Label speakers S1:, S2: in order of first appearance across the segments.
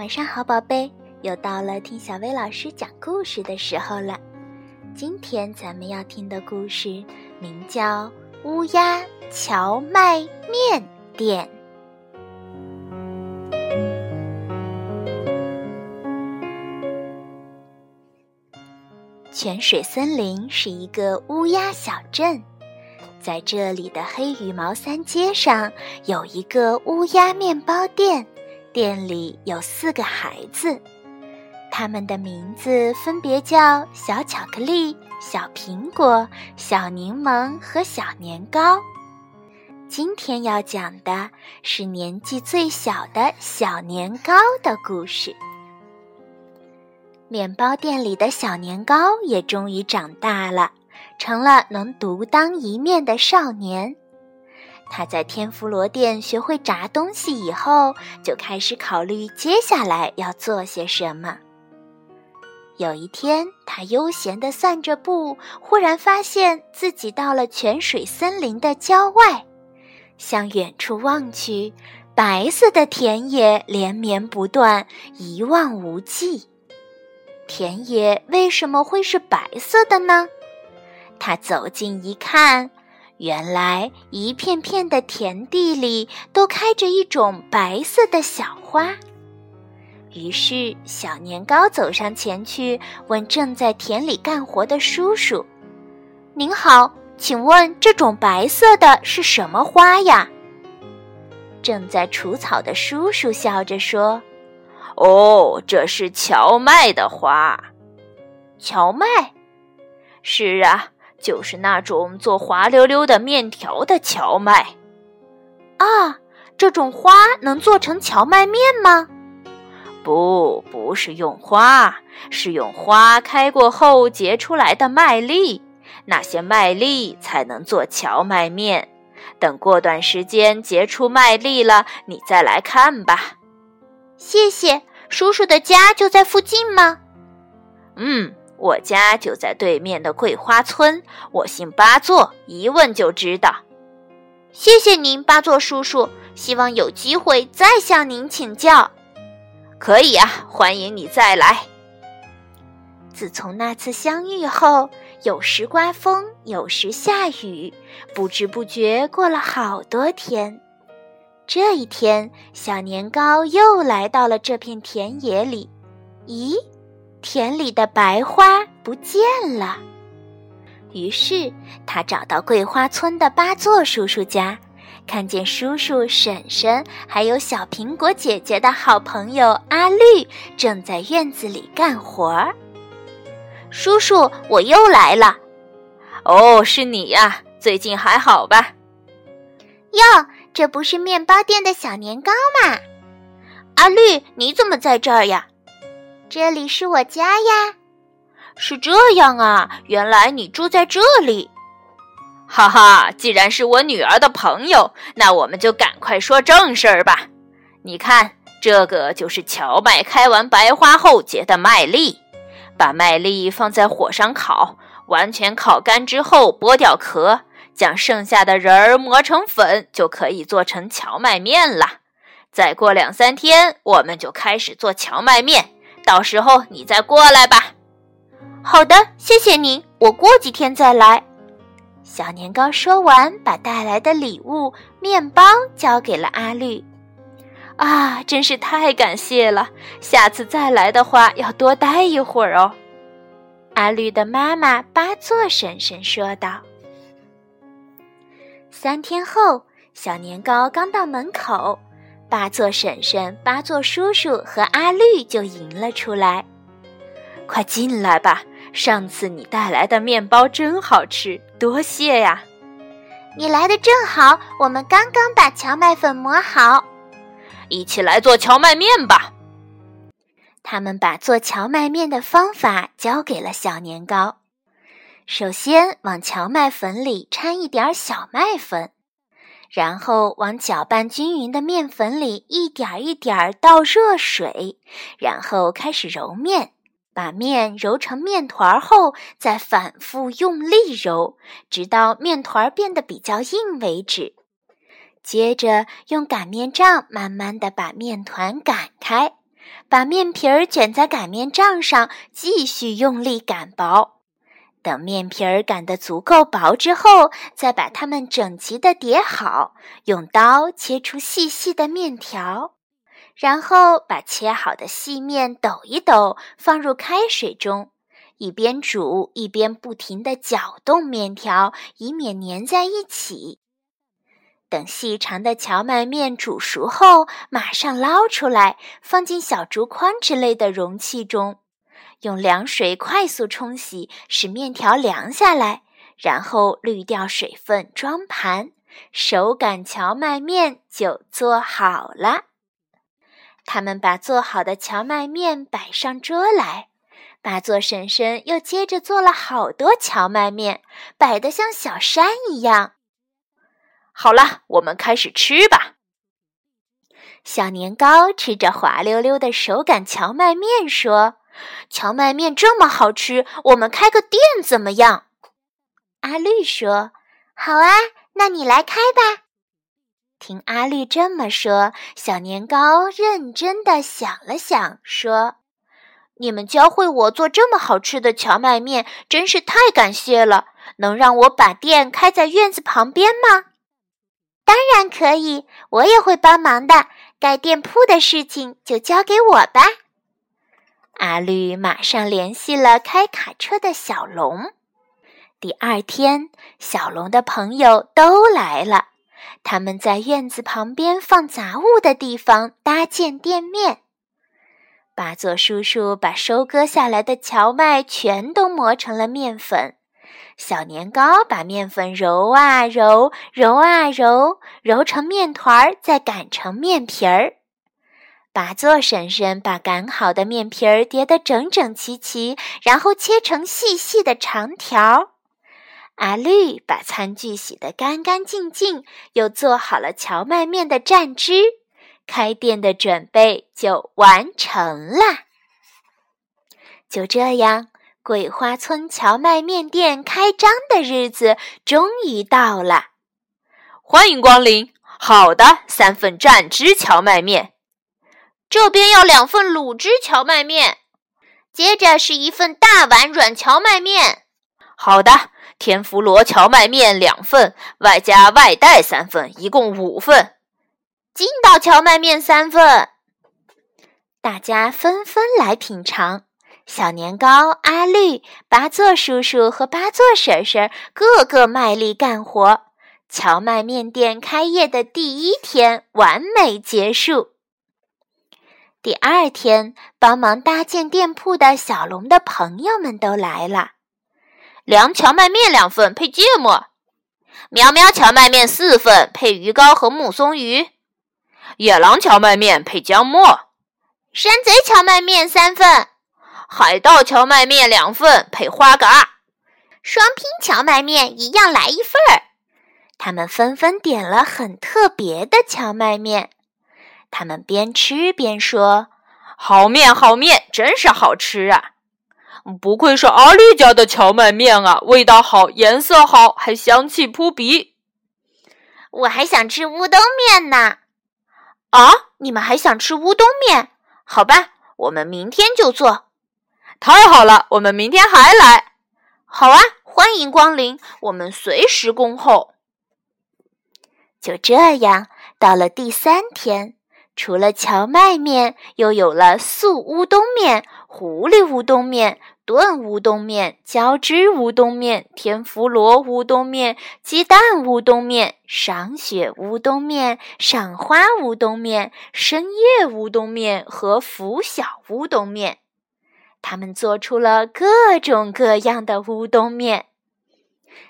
S1: 晚上好，宝贝，又到了听小薇老师讲故事的时候了。今天咱们要听的故事名叫《乌鸦荞麦面店》。泉水森林是一个乌鸦小镇，在这里的黑羽毛三街上有一个乌鸦面包店，店里有四个孩子，他们的名字分别叫小巧克力、小苹果、小柠檬和小年糕。今天要讲的是年纪最小的小年糕的故事。面包店里的小年糕也终于长大了，成了能独当一面的少年。他在天妇罗店学会炸东西以后，就开始考虑接下来要做些什么。有一天，他悠闲地散着步，忽然发现自己到了泉水森林的郊外，向远处望去，白色的田野连绵不断，一望无际。田野为什么会是白色的呢？他走近一看，原来一片片的田地里都开着一种白色的小花。于是，小年糕走上前去，问正在田里干活的叔叔：“您好，请问这种白色的是什么花呀？”正在除草的叔叔笑着说。
S2: 哦，这是荞麦的花。
S1: 荞麦，
S2: 是啊，就是那种做滑溜溜的面条的荞麦。
S1: 啊，这种花能做成荞麦面吗？
S2: 不，不是用花，是用花开过后结出来的麦粒，那些麦粒才能做荞麦面。等过段时间结出麦粒了，你再来看吧。
S1: 谢谢。叔叔的家就在附近吗？
S2: 嗯，我家就在对面的桂花村。我姓八座，一问就知道。
S1: 谢谢您，八座叔叔。希望有机会再向您请教。
S2: 可以啊，欢迎你再来。
S1: 自从那次相遇后，有时刮风，有时下雨，不知不觉过了好多天。这一天，小年糕又来到了这片田野里。咦，田里的白花不见了。于是他找到桂花村的八座叔叔家，看见叔叔、婶婶还有小苹果姐姐的好朋友阿绿正在院子里干活儿。叔叔，我又来了。
S2: 哦，是你呀，最近还好吧？
S1: 哟。这不是面包店的小年糕吗？阿绿，你怎么在这儿呀？这里是我家呀。
S2: 是这样啊，原来你住在这里。哈哈，既然是我女儿的朋友，那我们就赶快说正事儿吧。你看，这个就是荞麦开完白花后结的麦粒，把麦粒放在火上烤，完全烤干之后剥掉壳。将剩下的仁儿磨成粉，就可以做成荞麦面了。再过两三天，我们就开始做荞麦面，到时候你再过来吧。
S1: 好的，谢谢您，我过几天再来。小年糕说完，把带来的礼物面包交给了阿绿。
S2: 啊，真是太感谢了！下次再来的话，要多待一会儿哦。
S1: 阿绿的妈妈八座婶婶说道。三天后，小年糕刚到门口，八座婶婶、八座叔叔和阿绿就迎了出来。
S2: 快进来吧！上次你带来的面包真好吃，多谢呀！
S1: 你来的正好，我们刚刚把荞麦粉磨好，
S2: 一起来做荞麦面吧。
S1: 他们把做荞麦面的方法教给了小年糕。首先往荞麦粉里掺一点小麦粉，然后往搅拌均匀的面粉里一点一点倒热水，然后开始揉面。把面揉成面团后，再反复用力揉，直到面团变得比较硬为止。接着用擀面杖慢慢的把面团擀开，把面皮儿卷在擀面杖上，继续用力擀薄。等面皮儿擀得足够薄之后，再把它们整齐地叠好，用刀切出细细的面条，然后把切好的细面抖一抖，放入开水中，一边煮一边不停地搅动面条，以免粘在一起。等细长的荞麦面煮熟后，马上捞出来，放进小竹筐之类的容器中。用凉水快速冲洗，使面条凉下来，然后滤掉水分，装盘。手擀荞麦面就做好了。他们把做好的荞麦面摆上桌来，八座婶婶又接着做了好多荞麦面，摆得像小山一样。
S2: 好了，我们开始吃吧。
S1: 小年糕吃着滑溜溜的手擀荞麦面，说。荞麦面这么好吃，我们开个店怎么样？阿绿说：“好啊，那你来开吧。”听阿绿这么说，小年糕认真的想了想，说：“你们教会我做这么好吃的荞麦面，真是太感谢了。能让我把店开在院子旁边吗？”“当然可以，我也会帮忙的。盖店铺的事情就交给我吧。”阿绿马上联系了开卡车的小龙。第二天，小龙的朋友都来了，他们在院子旁边放杂物的地方搭建店面。八座叔叔把收割下来的荞麦全都磨成了面粉，小年糕把面粉揉啊揉，揉啊揉，揉成面团儿，再擀成面皮儿。八座婶婶把擀好的面皮儿叠得整整齐齐，然后切成细细的长条。阿绿把餐具洗得干干净净，又做好了荞麦面的蘸汁，开店的准备就完成了。就这样，桂花村荞麦面店开张的日子终于到了。
S2: 欢迎光临！好的，三份蘸汁荞麦面。
S3: 这边要两份卤汁荞麦面，接着是一份大碗软荞麦面。
S2: 好的，天妇罗荞麦面两份，外加外带三份，一共五份。
S3: 筋道荞麦面三份。
S1: 大家纷纷来品尝。小年糕、阿绿、八座叔叔和八座婶婶个个卖力干活。荞麦面店开业的第一天完美结束。第二天，帮忙搭建店铺的小龙的朋友们都来了。
S2: 凉荞麦面两份配芥末，
S3: 喵喵荞麦面四份配鱼糕和木松鱼，
S2: 野狼荞麦面配姜末，
S3: 山贼荞麦面三份，
S2: 海盗荞麦面两份配花蛤，
S3: 双拼荞麦面一样来一份儿。
S1: 他们纷纷点了很特别的荞麦面。他们边吃边说：“
S2: 好面，好面，真是好吃啊！不愧是阿丽家的荞麦面啊，味道好，颜色好，还香气扑鼻。
S3: 我还想吃乌冬面呢。
S1: 啊，你们还想吃乌冬面？好吧，我们明天就做。
S2: 太好了，我们明天还来。
S1: 好啊，欢迎光临，我们随时恭候。就这样，到了第三天。”除了荞麦面，又有了素乌冬面、狐狸乌冬面、炖乌冬面、浇汁乌冬面、天妇罗乌冬面、鸡蛋乌冬面、赏雪乌冬面、赏花乌冬面、深夜乌冬面和拂晓乌冬面。他们做出了各种各样的乌冬面。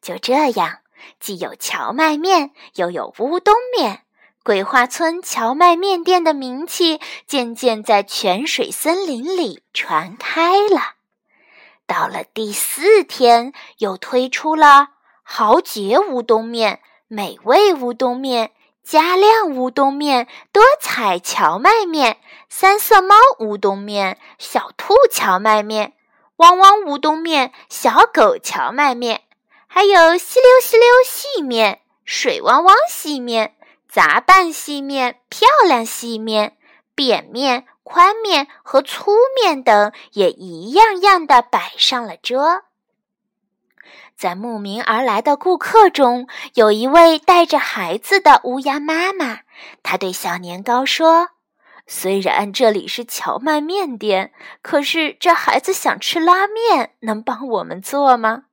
S1: 就这样，既有荞麦面，又有乌冬面。桂花村荞麦面店的名气渐渐在泉水森林里传开了。到了第四天，又推出了豪杰乌冬面、美味乌冬面、加量乌冬面、多彩荞麦面、三色猫乌冬面、小兔荞麦面、汪汪乌冬面、小狗荞麦面，还有稀溜稀溜细面、水汪汪细面。杂拌细面、漂亮细面、扁面、宽面和粗面等也一样样的摆上了桌。在慕名而来的顾客中，有一位带着孩子的乌鸦妈妈。她对小年糕说：“虽然这里是荞麦面店，可是这孩子想吃拉面，能帮我们做吗？”“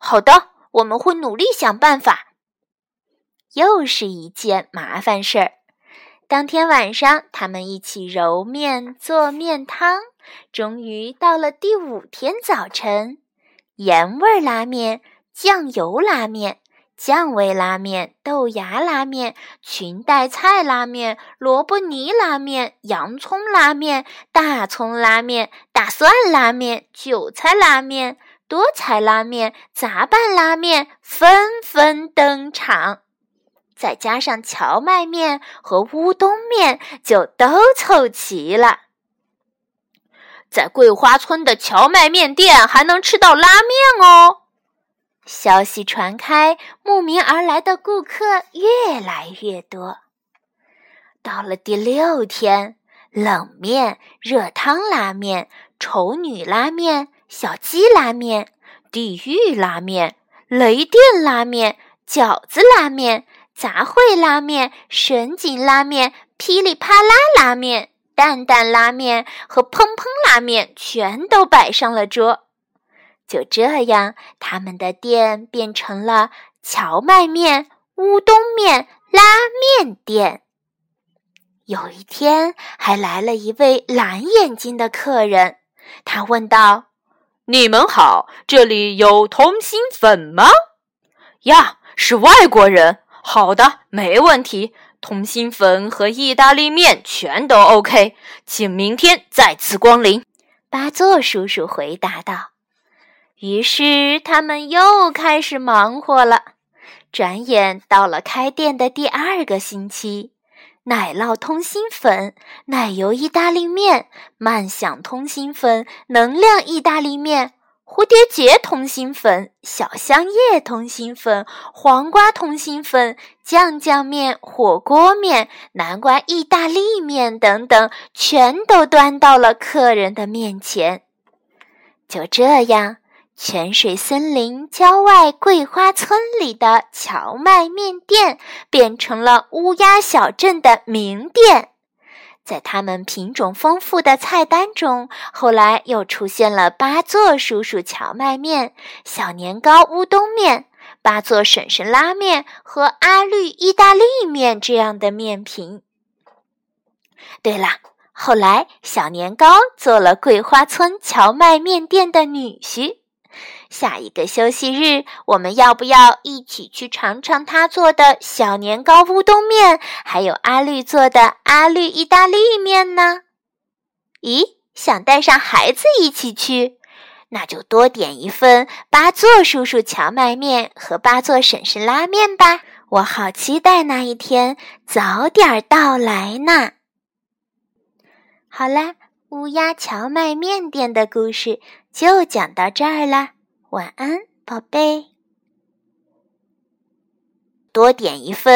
S3: 好的，我们会努力想办法。”
S1: 又是一件麻烦事儿。当天晚上，他们一起揉面做面汤。终于到了第五天早晨。盐味拉面、酱油拉面、酱味拉面、豆芽拉面、裙带菜拉面、萝卜泥拉面、洋葱拉面、大葱拉面、大蒜拉面、韭菜拉面、多彩拉面、杂拌拉面纷纷登场，再加上荞麦面和乌冬面，就都凑齐了。
S2: 在桂花村的荞麦面店还能吃到拉面哦！
S1: 消息传开，慕名而来的顾客越来越多。到了第六天，冷面、热汤拉面、丑女拉面、小鸡拉面、地狱拉面、雷电拉面、饺子拉面、杂烩拉面、神经拉面、噼里啪啦拉面。蛋蛋拉面和砰砰拉面全都摆上了桌，就这样，他们的店变成了荞麦面、乌冬面拉面店。有一天，还来了一位蓝眼睛的客人，他问道：“
S2: 你们好，这里有通心粉吗？”“呀，是外国人。好的，没问题。”通心粉和意大利面全都 OK，请明天再次光临。
S1: 巴座叔叔回答道。于是他们又开始忙活了。转眼到了开店的第二个星期，奶酪通心粉、奶油意大利面、慢享通心粉、能量意大利面。蝴蝶结通心粉、小香叶通心粉、黄瓜通心粉、酱酱面、火锅面、南瓜意大利面等等，全都端到了客人的面前。就这样，泉水森林郊外桂花村里的荞麦面店变成了乌鸦小镇的名店。在他们品种丰富的菜单中，后来又出现了八座叔叔荞麦面、小年糕乌冬面、八座婶婶拉面和阿绿意大利面这样的面品。对了，后来小年糕做了桂花村荞麦面店的女婿。下一个休息日，我们要不要一起去尝尝他做的小年糕乌冬面，还有阿绿做的阿绿意大利面呢？咦，想带上孩子一起去？那就多点一份八座叔叔荞麦面和八座婶婶拉面吧！我好期待那一天早点到来呢。好啦，乌鸦荞麦面店的故事就讲到这儿啦。晚安，宝贝。多点一份。